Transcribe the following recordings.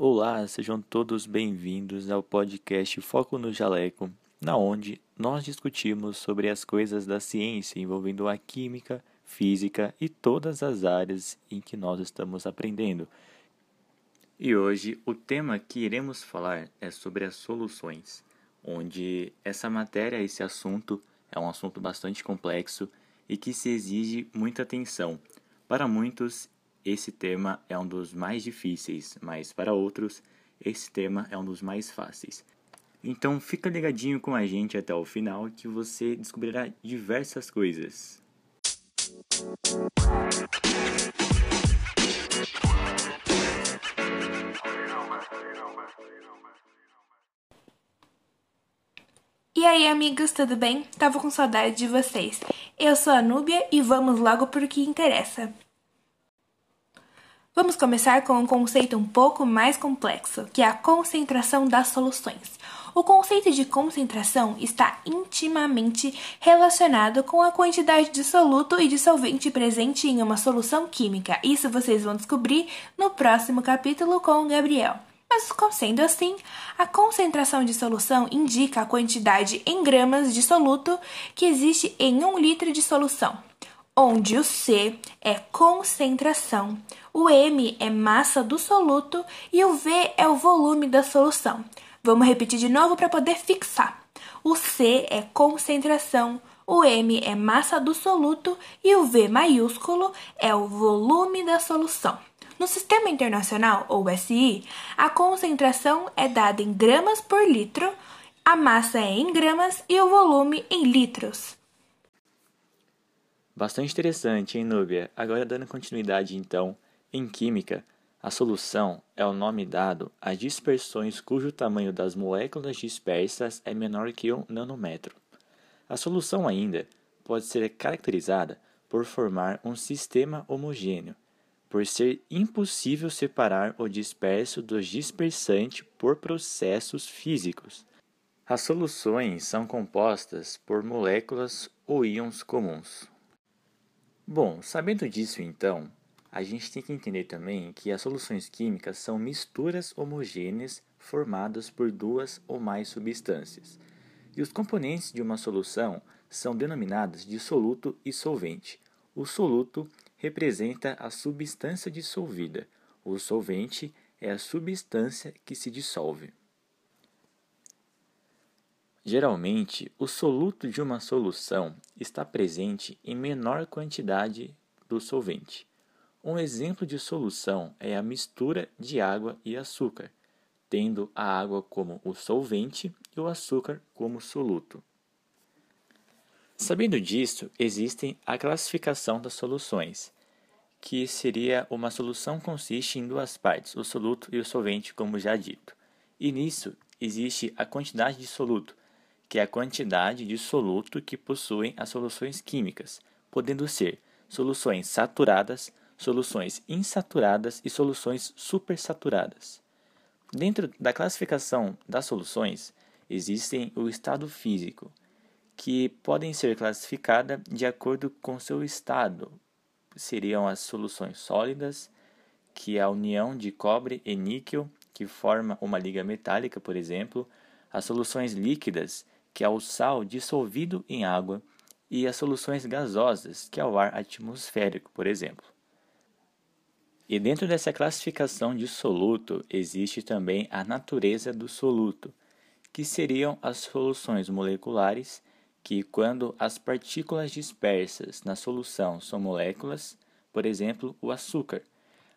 Olá, sejam todos bem-vindos ao podcast Foco no Jaleco, na onde nós discutimos sobre as coisas da ciência envolvendo a química, física e todas as áreas em que nós estamos aprendendo. E hoje o tema que iremos falar é sobre as soluções, onde essa matéria, esse assunto, é um assunto bastante complexo e que se exige muita atenção. Para muitos, esse tema é um dos mais difíceis, mas para outros, esse tema é um dos mais fáceis. Então fica ligadinho com a gente até o final que você descobrirá diversas coisas. E aí, amigos, tudo bem? Tava com saudade de vocês. Eu sou a Núbia e vamos logo para o que interessa. Vamos começar com um conceito um pouco mais complexo, que é a concentração das soluções. O conceito de concentração está intimamente relacionado com a quantidade de soluto e de solvente presente em uma solução química. Isso vocês vão descobrir no próximo capítulo com o Gabriel. Mas, sendo assim, a concentração de solução indica a quantidade em gramas de soluto que existe em um litro de solução onde o C é concentração, o M é massa do soluto e o V é o volume da solução. Vamos repetir de novo para poder fixar. O C é concentração, o M é massa do soluto e o V maiúsculo é o volume da solução. No Sistema Internacional, ou SI, a concentração é dada em gramas por litro, a massa é em gramas e o volume em litros. Bastante interessante, hein, Núbia? Agora, dando continuidade, então, em química, a solução é o nome dado a dispersões cujo tamanho das moléculas dispersas é menor que um nanômetro. A solução ainda pode ser caracterizada por formar um sistema homogêneo, por ser impossível separar o disperso do dispersante por processos físicos. As soluções são compostas por moléculas ou íons comuns. Bom, sabendo disso então, a gente tem que entender também que as soluções químicas são misturas homogêneas formadas por duas ou mais substâncias. E os componentes de uma solução são denominados de soluto e solvente. O soluto representa a substância dissolvida, o solvente é a substância que se dissolve. Geralmente, o soluto de uma solução está presente em menor quantidade do solvente. Um exemplo de solução é a mistura de água e açúcar, tendo a água como o solvente e o açúcar como soluto. Sabendo disso, existe a classificação das soluções, que seria uma solução consiste em duas partes, o soluto e o solvente, como já dito. E nisso existe a quantidade de soluto, que é a quantidade de soluto que possuem as soluções químicas, podendo ser soluções saturadas, soluções insaturadas e soluções supersaturadas. Dentro da classificação das soluções, existem o estado físico, que podem ser classificadas de acordo com seu estado. Seriam as soluções sólidas, que é a união de cobre e níquel, que forma uma liga metálica, por exemplo, as soluções líquidas, que é o sal dissolvido em água, e as soluções gasosas, que é o ar atmosférico, por exemplo. E dentro dessa classificação de soluto existe também a natureza do soluto, que seriam as soluções moleculares, que quando as partículas dispersas na solução são moléculas, por exemplo, o açúcar.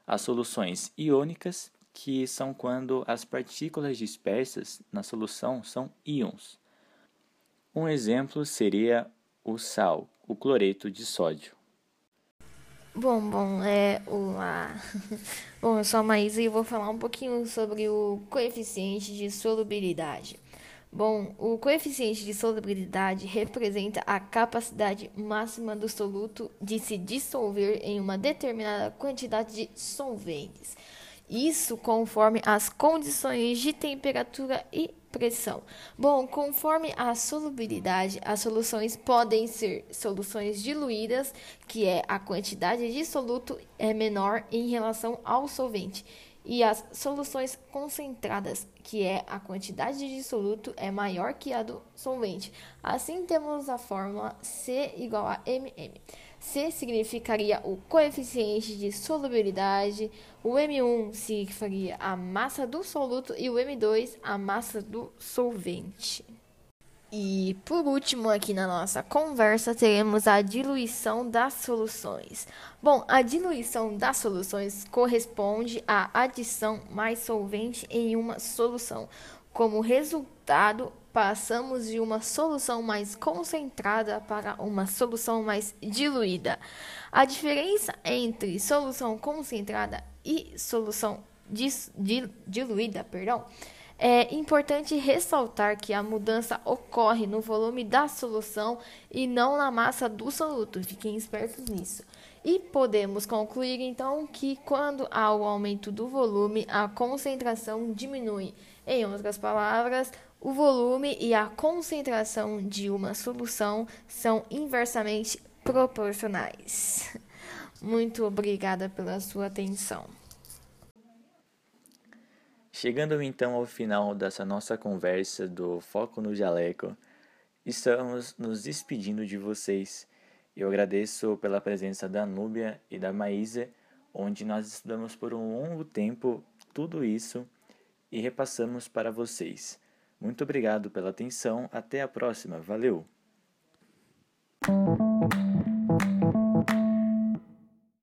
As soluções iônicas, que são quando as partículas dispersas na solução são íons. Um exemplo seria o sal, o cloreto de sódio. Bom, bom, é o a... Bom, eu sou a Maísa e vou falar um pouquinho sobre o coeficiente de solubilidade. Bom, o coeficiente de solubilidade representa a capacidade máxima do soluto de se dissolver em uma determinada quantidade de solventes. Isso conforme as condições de temperatura e pressão. Bom, conforme a solubilidade, as soluções podem ser soluções diluídas, que é a quantidade de soluto é menor em relação ao solvente, e as soluções concentradas, que é a quantidade de soluto é maior que a do solvente. Assim temos a fórmula C igual a MM. C significaria o coeficiente de solubilidade, o M1 significaria a massa do soluto e o M2 a massa do solvente. E por último, aqui na nossa conversa, teremos a diluição das soluções. Bom, a diluição das soluções corresponde à adição mais solvente em uma solução. Como resultado, passamos de uma solução mais concentrada para uma solução mais diluída. A diferença entre solução concentrada e solução diluída, perdão, é importante ressaltar que a mudança ocorre no volume da solução e não na massa do soluto. Fiquem espertos nisso. E podemos concluir então que quando há o aumento do volume, a concentração diminui. Em outras palavras, o volume e a concentração de uma solução são inversamente proporcionais. Muito obrigada pela sua atenção. Chegando então ao final dessa nossa conversa do Foco no Jaleco, estamos nos despedindo de vocês. Eu agradeço pela presença da Núbia e da Maísa, onde nós estudamos por um longo tempo tudo isso e repassamos para vocês. Muito obrigado pela atenção, até a próxima, valeu!